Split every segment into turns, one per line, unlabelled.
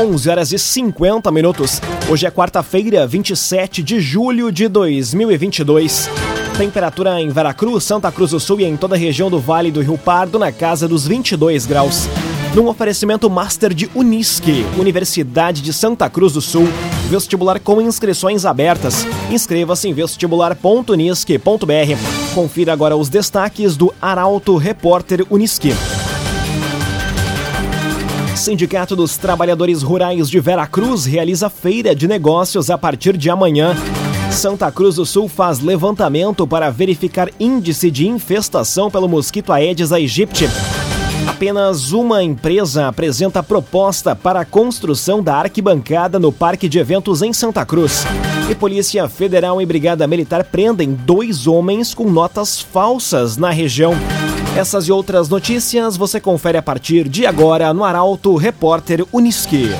11 horas e 50 minutos. Hoje é quarta-feira, 27 de julho de 2022. Temperatura em Veracruz, Santa Cruz do Sul e em toda a região do Vale do Rio Pardo na casa dos 22 graus. Num oferecimento Master de Unisque, Universidade de Santa Cruz do Sul. Vestibular com inscrições abertas. Inscreva-se em vestibular.unisque.br. Confira agora os destaques do Arauto Repórter Unisque. Sindicato dos Trabalhadores Rurais de Veracruz realiza feira de negócios a partir de amanhã. Santa Cruz do Sul faz levantamento para verificar índice de infestação pelo mosquito Aedes aegypti. Apenas uma empresa apresenta proposta para a construção da arquibancada no Parque de Eventos em Santa Cruz. E Polícia Federal e Brigada Militar prendem dois homens com notas falsas na região. Essas e outras notícias você confere a partir de agora no Arauto Repórter Uniski.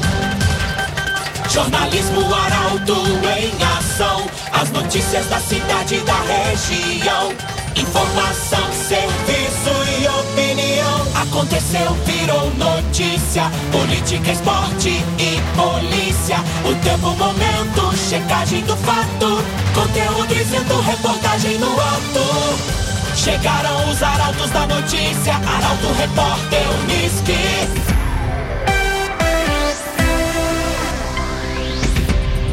Jornalismo Arauto em ação. As notícias da cidade e da região. Informação, serviço e opinião. Aconteceu, virou notícia. Política, esporte e polícia. O tempo, momento, checagem do fato. Conteúdo dizendo, reportagem no ato. Chegaram os arautos da notícia, Arauto Repórter Uniski.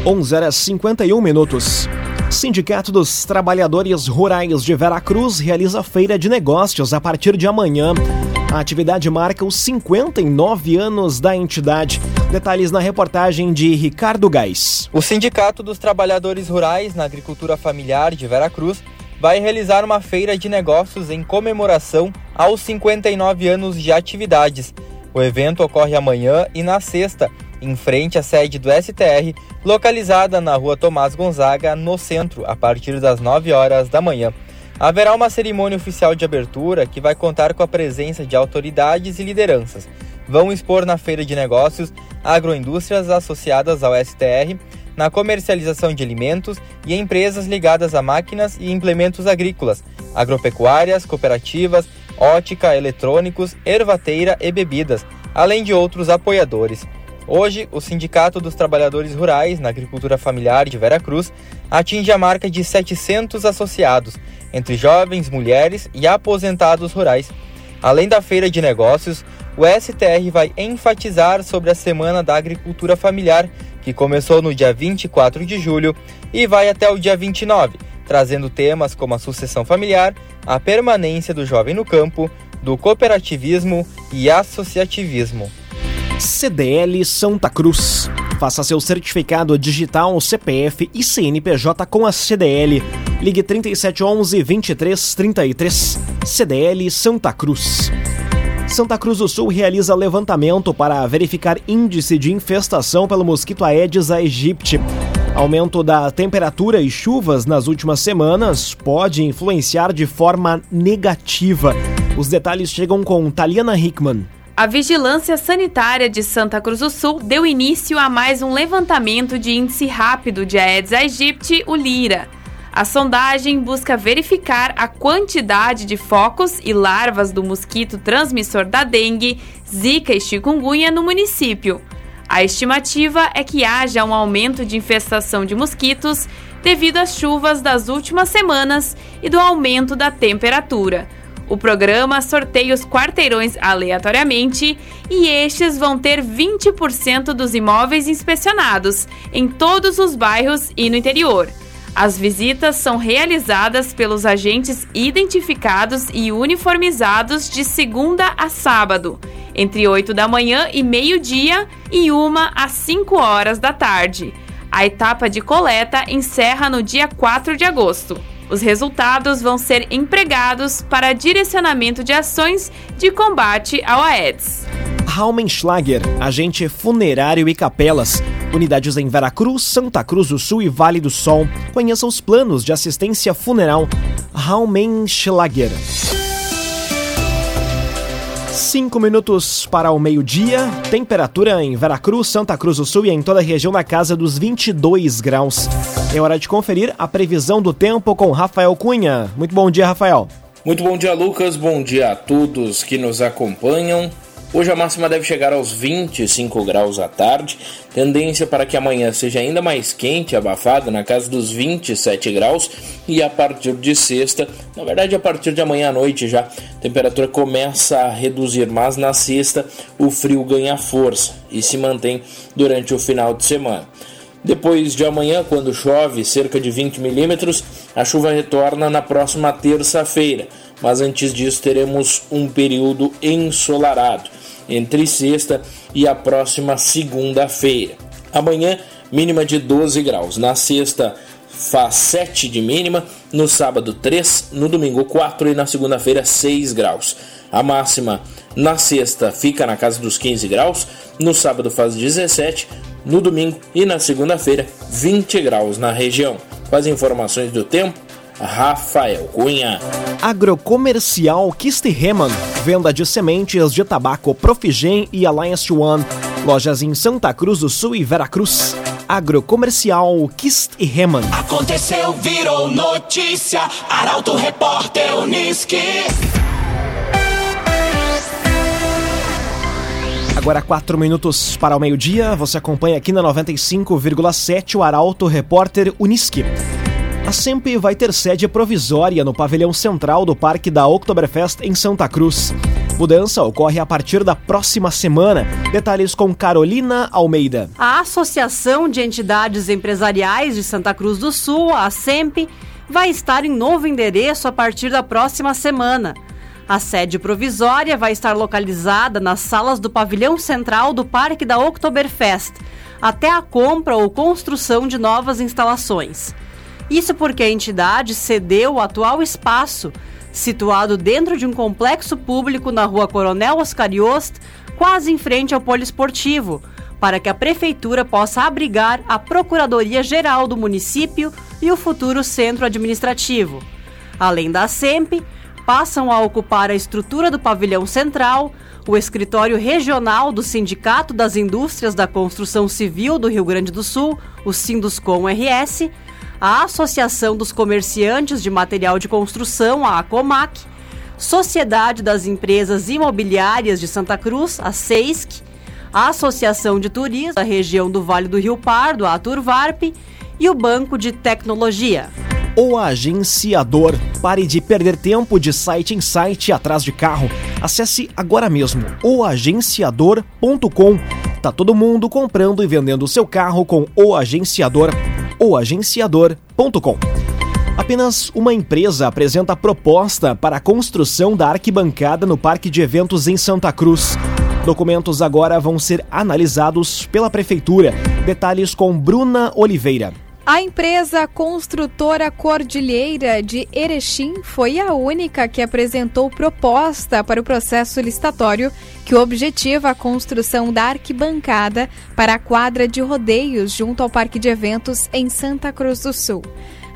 Onze horas 51 minutos. Sindicato dos Trabalhadores Rurais de Veracruz realiza feira de negócios a partir de amanhã. A atividade marca os 59 anos da entidade. Detalhes na reportagem de Ricardo Gás.
O Sindicato dos Trabalhadores Rurais na Agricultura Familiar de Veracruz vai realizar uma feira de negócios em comemoração aos 59 anos de atividades. O evento ocorre amanhã e na sexta, em frente à sede do STR, localizada na rua Tomás Gonzaga, no centro, a partir das 9 horas da manhã. Haverá uma cerimônia oficial de abertura que vai contar com a presença de autoridades e lideranças. Vão expor na feira de negócios agroindústrias associadas ao STR, na comercialização de alimentos e empresas ligadas a máquinas e implementos agrícolas, agropecuárias, cooperativas, ótica, eletrônicos, ervateira e bebidas, além de outros apoiadores. Hoje, o Sindicato dos Trabalhadores Rurais na Agricultura Familiar de Veracruz atinge a marca de 700 associados, entre jovens, mulheres e aposentados rurais. Além da feira de negócios, o STR vai enfatizar sobre a Semana da Agricultura Familiar, que começou no dia 24 de julho e vai até o dia 29, trazendo temas como a sucessão familiar, a permanência do jovem no campo, do cooperativismo e associativismo.
CDL Santa Cruz. Faça seu certificado digital, CPF e CNPJ com a CDL. Ligue 3711 2333. CDL Santa Cruz. Santa Cruz do Sul realiza levantamento para verificar índice de infestação pelo mosquito Aedes aegypti. Aumento da temperatura e chuvas nas últimas semanas pode influenciar de forma negativa. Os detalhes chegam com Taliana Hickman.
A Vigilância Sanitária de Santa Cruz do Sul deu início a mais um levantamento de índice rápido de Aedes aegypti, o Lira. A sondagem busca verificar a quantidade de focos e larvas do mosquito transmissor da dengue, zika e chikungunya no município. A estimativa é que haja um aumento de infestação de mosquitos devido às chuvas das últimas semanas e do aumento da temperatura. O programa sorteia os quarteirões aleatoriamente e estes vão ter 20% dos imóveis inspecionados em todos os bairros e no interior. As visitas são realizadas pelos agentes identificados e uniformizados de segunda a sábado, entre 8 da manhã e meio-dia e 1 às 5 horas da tarde. A etapa de coleta encerra no dia 4 de agosto. Os resultados vão ser empregados para direcionamento de ações de combate ao Aedes.
Raumenschlager, agente funerário e capelas. Unidades em Veracruz, Santa Cruz do Sul e Vale do Sol. Conheça os planos de assistência funeral Raumenschlager. Cinco minutos para o meio-dia. Temperatura em Veracruz, Santa Cruz do Sul e em toda a região na casa dos 22 graus. É hora de conferir a previsão do tempo com Rafael Cunha. Muito bom dia, Rafael.
Muito bom dia, Lucas. Bom dia a todos que nos acompanham. Hoje a máxima deve chegar aos 25 graus à tarde, tendência para que amanhã seja ainda mais quente e abafada, na casa dos 27 graus, e a partir de sexta, na verdade a partir de amanhã à noite já, a temperatura começa a reduzir, mas na sexta o frio ganha força e se mantém durante o final de semana. Depois de amanhã, quando chove cerca de 20 milímetros, a chuva retorna na próxima terça-feira, mas antes disso teremos um período ensolarado entre sexta e a próxima segunda-feira. Amanhã, mínima de 12 graus. Na sexta, faz 7 de mínima, no sábado 3, no domingo 4 e na segunda-feira 6 graus. A máxima na sexta fica na casa dos 15 graus, no sábado faz 17, no domingo e na segunda-feira 20 graus na região. Com as informações do tempo, Rafael Cunha.
Agrocomercial Kistiheman, venda de sementes de tabaco Profigen e Alliance One. Lojas em Santa Cruz do Sul e Veracruz. Agrocomercial Kistiheman.
Aconteceu, virou notícia. Arauto Repórter Uniski.
Agora quatro minutos para o meio-dia. Você acompanha aqui na 95,7 o Arauto Repórter Uniski. A SEMP vai ter sede provisória no pavilhão central do Parque da Oktoberfest em Santa Cruz. Mudança ocorre a partir da próxima semana. Detalhes com Carolina Almeida.
A Associação de Entidades Empresariais de Santa Cruz do Sul, a SEMP, vai estar em novo endereço a partir da próxima semana. A sede provisória vai estar localizada nas salas do pavilhão central do Parque da Oktoberfest, até a compra ou construção de novas instalações. Isso porque a entidade cedeu o atual espaço, situado dentro de um complexo público na rua Coronel Oscar Yost, quase em frente ao poliesportivo, para que a prefeitura possa abrigar a Procuradoria-Geral do município e o futuro centro administrativo. Além da SEMP, passam a ocupar a estrutura do pavilhão central, o escritório regional do Sindicato das Indústrias da Construção Civil do Rio Grande do Sul, o Sinduscom RS, a Associação dos Comerciantes de Material de Construção, a ACOMAC, Sociedade das Empresas Imobiliárias de Santa Cruz, a SEISC, a Associação de Turismo da região do Vale do Rio Pardo, a Turvarp, e o Banco de Tecnologia.
O agenciador. Pare de perder tempo de site em site atrás de carro. Acesse agora mesmo oagenciador.com. Tá todo mundo comprando e vendendo seu carro com o agenciador oagenciador.com. Apenas uma empresa apresenta proposta para a construção da arquibancada no Parque de Eventos em Santa Cruz. Documentos agora vão ser analisados pela Prefeitura. Detalhes com Bruna Oliveira.
A empresa construtora Cordilheira de Erechim foi a única que apresentou proposta para o processo licitatório que objetiva a construção da arquibancada para a quadra de rodeios junto ao Parque de Eventos em Santa Cruz do Sul.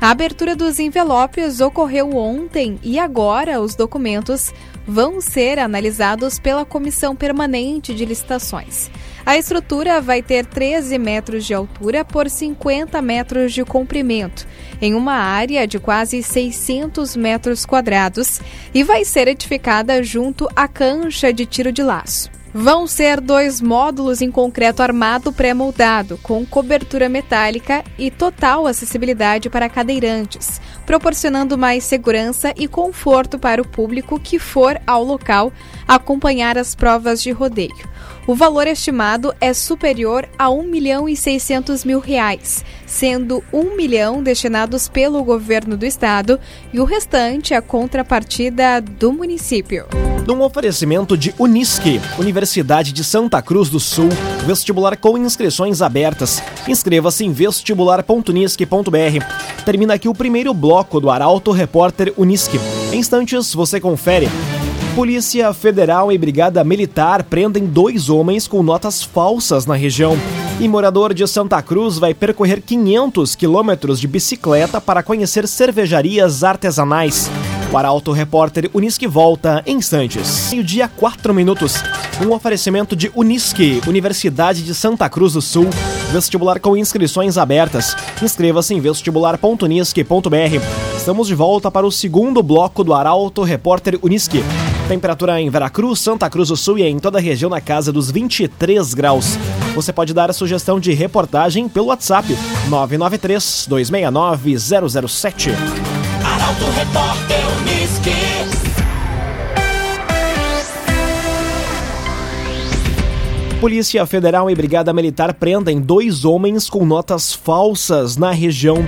A abertura dos envelopes ocorreu ontem e agora os documentos vão ser analisados pela Comissão Permanente de Licitações. A estrutura vai ter 13 metros de altura por 50 metros de comprimento, em uma área de quase 600 metros quadrados, e vai ser edificada junto à cancha de tiro de laço. Vão ser dois módulos em concreto armado pré-moldado, com cobertura metálica e total acessibilidade para cadeirantes, proporcionando mais segurança e conforto para o público que for ao local acompanhar as provas de rodeio. O valor estimado é superior a 1 milhão e 600 mil reais, sendo 1 milhão destinados pelo governo do estado e o restante a contrapartida do município.
Num oferecimento de Unisque, Universidade de Santa Cruz do Sul, vestibular com inscrições abertas. Inscreva-se em vestibular.unisque.br. Termina aqui o primeiro bloco do Arauto Repórter Unisque. Em instantes você confere. Polícia Federal e Brigada Militar prendem dois homens com notas falsas na região. E morador de Santa Cruz vai percorrer 500 quilômetros de bicicleta para conhecer cervejarias artesanais. O Arauto Repórter Unisque volta em instantes. Meio-dia, 4 minutos. Um oferecimento de Unisque, Universidade de Santa Cruz do Sul. Vestibular com inscrições abertas. Inscreva-se em vestibular.unisque.br. Estamos de volta para o segundo bloco do Arauto Repórter Unisque. Temperatura em Veracruz, Santa Cruz do Sul e em toda a região na casa dos 23 graus. Você pode dar a sugestão de reportagem pelo WhatsApp 993 269 007.
Arauto Repórter Uniski.
Polícia Federal e Brigada Militar prendem dois homens com notas falsas na região.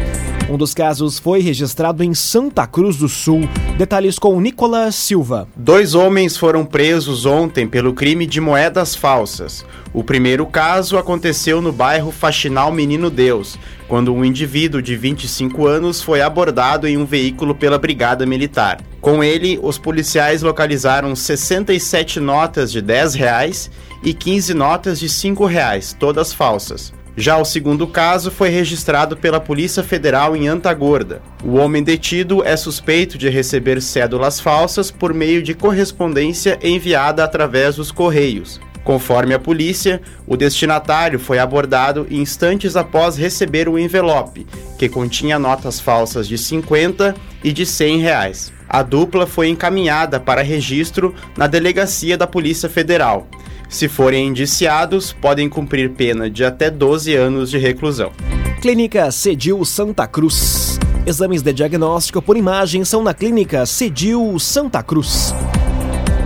Um dos casos foi registrado em Santa Cruz do Sul. Detalhes com Nicolas Silva.
Dois homens foram presos ontem pelo crime de moedas falsas. O primeiro caso aconteceu no bairro Faxinal Menino Deus, quando um indivíduo de 25 anos foi abordado em um veículo pela Brigada Militar. Com ele, os policiais localizaram 67 notas de 10 reais e 15 notas de 5 reais, todas falsas. Já o segundo caso foi registrado pela Polícia Federal em Antagorda. O homem detido é suspeito de receber cédulas falsas por meio de correspondência enviada através dos Correios. Conforme a polícia, o destinatário foi abordado instantes após receber o envelope, que continha notas falsas de 50 e de 100 reais. A dupla foi encaminhada para registro na delegacia da Polícia Federal. Se forem indiciados, podem cumprir pena de até 12 anos de reclusão.
Clínica Cedil Santa Cruz. Exames de diagnóstico por imagem são na Clínica Cedil Santa Cruz.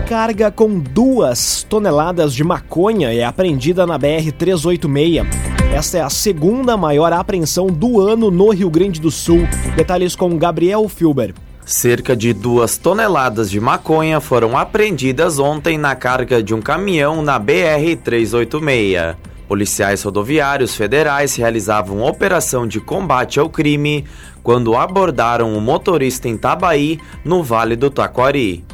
Carga com duas toneladas de maconha é apreendida na BR-386. Esta é a segunda maior apreensão do ano no Rio Grande do Sul. Detalhes com Gabriel Filber.
Cerca de duas toneladas de maconha foram apreendidas ontem na carga de um caminhão na BR-386. Policiais rodoviários federais realizavam operação de combate ao crime quando abordaram o motorista em Tabaí, no Vale do Taquari.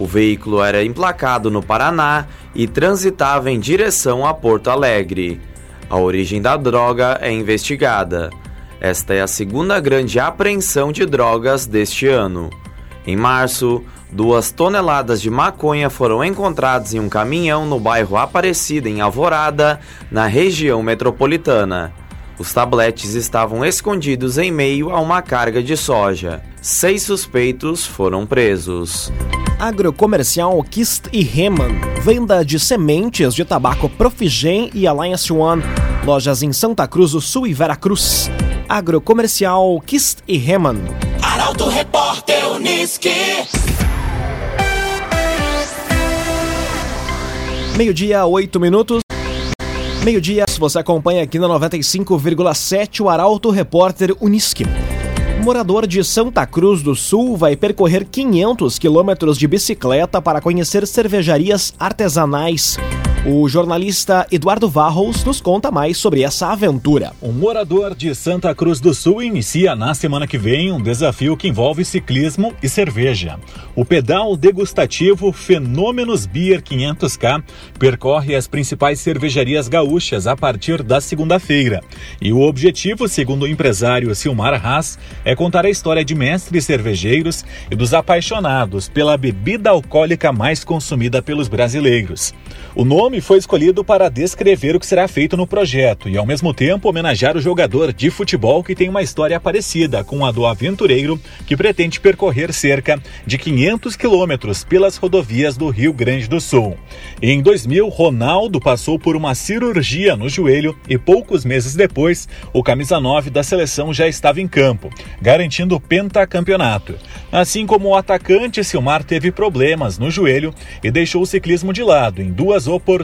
O veículo era emplacado no Paraná e transitava em direção a Porto Alegre. A origem da droga é investigada. Esta é a segunda grande apreensão de drogas deste ano. Em março, duas toneladas de maconha foram encontradas em um caminhão no bairro Aparecida, em Alvorada, na região metropolitana. Os tabletes estavam escondidos em meio a uma carga de soja. Seis suspeitos foram presos.
Agrocomercial Kist e Heman. Venda de sementes de tabaco Profigen e Alliance One. Lojas em Santa Cruz do Sul e Veracruz. Agrocomercial Kist e Heman.
Arauto Repórter Uniski.
Meio-dia, oito minutos. Meio-dia, você acompanha aqui na 95,7 o Arauto Repórter Uniski. Morador de Santa Cruz do Sul vai percorrer 500 quilômetros de bicicleta para conhecer cervejarias artesanais. O jornalista Eduardo Varros nos conta mais sobre essa aventura.
Um morador de Santa Cruz do Sul inicia na semana que vem um desafio que envolve ciclismo e cerveja. O pedal degustativo Fenômenos Beer 500K percorre as principais cervejarias gaúchas a partir da segunda-feira. E o objetivo, segundo o empresário Silmar Haas, é contar a história de mestres cervejeiros e dos apaixonados pela bebida alcoólica mais consumida pelos brasileiros. O nome foi escolhido para descrever o que será feito no projeto e, ao mesmo tempo, homenagear o jogador de futebol que tem uma história parecida com a do aventureiro que pretende percorrer cerca de 500 quilômetros pelas rodovias do Rio Grande do Sul. Em 2000, Ronaldo passou por uma cirurgia no joelho e poucos meses depois, o camisa 9 da seleção já estava em campo, garantindo o pentacampeonato. Assim como o atacante Silmar teve problemas no joelho e deixou o ciclismo de lado em duas oportunidades.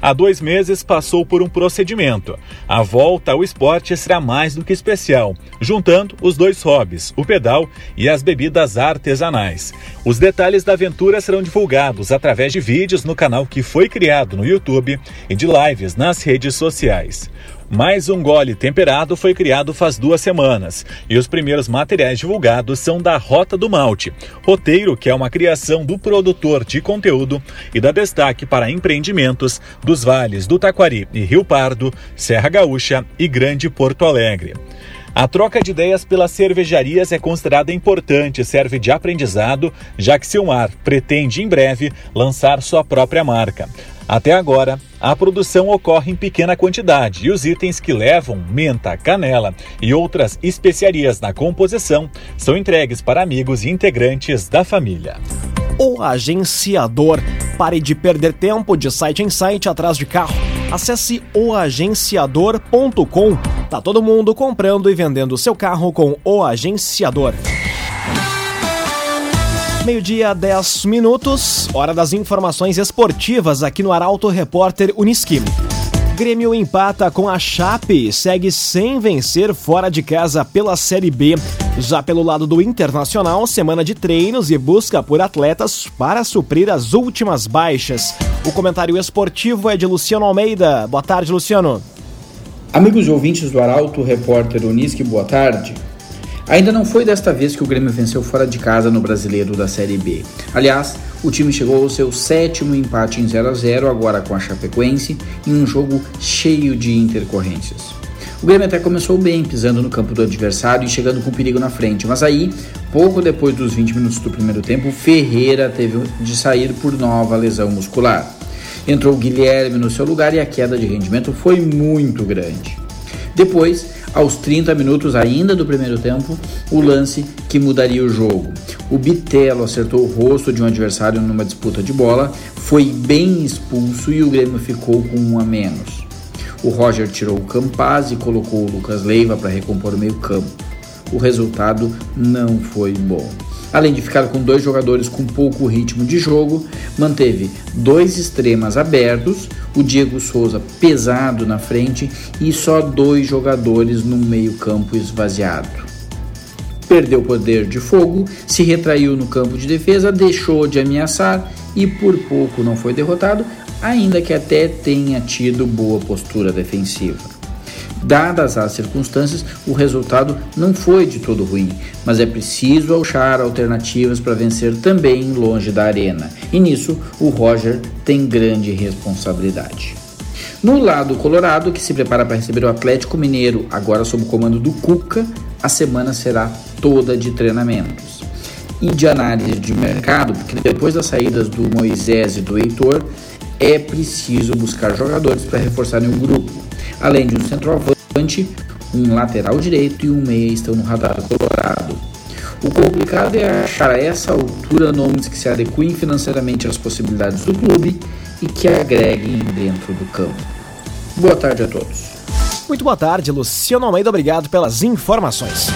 Há dois meses passou por um procedimento. A volta ao esporte será mais do que especial, juntando os dois hobbies, o pedal e as bebidas artesanais. Os detalhes da aventura serão divulgados através de vídeos no canal que foi criado no YouTube e de lives nas redes sociais. Mais um gole temperado foi criado faz duas semanas e os primeiros materiais divulgados são da Rota do Malte, roteiro que é uma criação do produtor de conteúdo e dá destaque para empreendimentos dos vales do Taquari e Rio Pardo, Serra Gaúcha e Grande Porto Alegre. A troca de ideias pelas cervejarias é considerada importante e serve de aprendizado, já que Silmar pretende em breve lançar sua própria marca. Até agora, a produção ocorre em pequena quantidade e os itens que levam menta, canela e outras especiarias na composição são entregues para amigos e integrantes da família.
O agenciador. Pare de perder tempo de site em site atrás de carro. Acesse oagenciador.com. Tá todo mundo comprando e vendendo seu carro com o agenciador. Meio-dia, 10 minutos, hora das informações esportivas aqui no Arauto Repórter Uniski. Grêmio empata com a Chape segue sem vencer fora de casa pela Série B. Já pelo lado do Internacional, semana de treinos e busca por atletas para suprir as últimas baixas. O comentário esportivo é de Luciano Almeida. Boa tarde, Luciano.
Amigos ouvintes do Arauto Repórter Uniski, boa tarde. Ainda não foi desta vez que o Grêmio venceu fora de casa no Brasileiro da Série B. Aliás, o time chegou ao seu sétimo empate em 0 a 0 agora com a Chapecoense, em um jogo cheio de intercorrências. O Grêmio até começou bem, pisando no campo do adversário e chegando com perigo na frente, mas aí, pouco depois dos 20 minutos do primeiro tempo, Ferreira teve de sair por nova lesão muscular. Entrou Guilherme no seu lugar e a queda de rendimento foi muito grande. Depois, aos 30 minutos ainda do primeiro tempo, o lance que mudaria o jogo. O Bitelo acertou o rosto de um adversário numa disputa de bola, foi bem expulso e o Grêmio ficou com um a menos. O Roger tirou o Campaz e colocou o Lucas Leiva para recompor o meio-campo. O resultado não foi bom. Além de ficar com dois jogadores com pouco ritmo de jogo, manteve dois extremas abertos, o Diego Souza pesado na frente e só dois jogadores no meio-campo esvaziado. Perdeu poder de fogo, se retraiu no campo de defesa, deixou de ameaçar e por pouco não foi derrotado, ainda que até tenha tido boa postura defensiva. Dadas as circunstâncias, o resultado não foi de todo ruim, mas é preciso achar alternativas para vencer também longe da arena. E nisso, o Roger tem grande responsabilidade. No lado colorado, que se prepara para receber o Atlético Mineiro, agora sob o comando do Cuca, a semana será toda de treinamentos. E de análise de mercado, porque depois das saídas do Moisés e do Heitor, é preciso buscar jogadores para reforçarem o grupo. Além de um centroavante, um lateral direito e um meia estão no radar colorado. O complicado é achar a essa altura nomes que se adequem financeiramente às possibilidades do clube e que agreguem dentro do campo. Boa tarde a todos.
Muito boa tarde, Luciano Almeida. Obrigado pelas informações.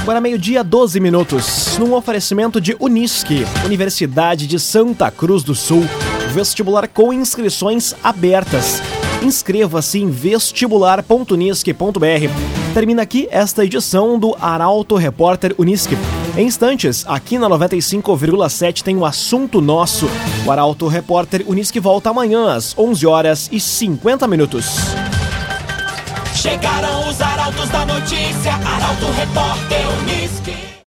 Agora meio-dia, 12 minutos, num oferecimento de Unisque, Universidade de Santa Cruz do Sul, vestibular com inscrições abertas. Inscreva-se em vestibular.unisque.br. Termina aqui esta edição do Arauto Repórter Unisque. Em instantes, aqui na 95,7 tem o assunto nosso. O Arauto Repórter Unisque volta amanhã às 11 horas e 50 minutos.
Chegaram os arautos da notícia, Arauto Repórter.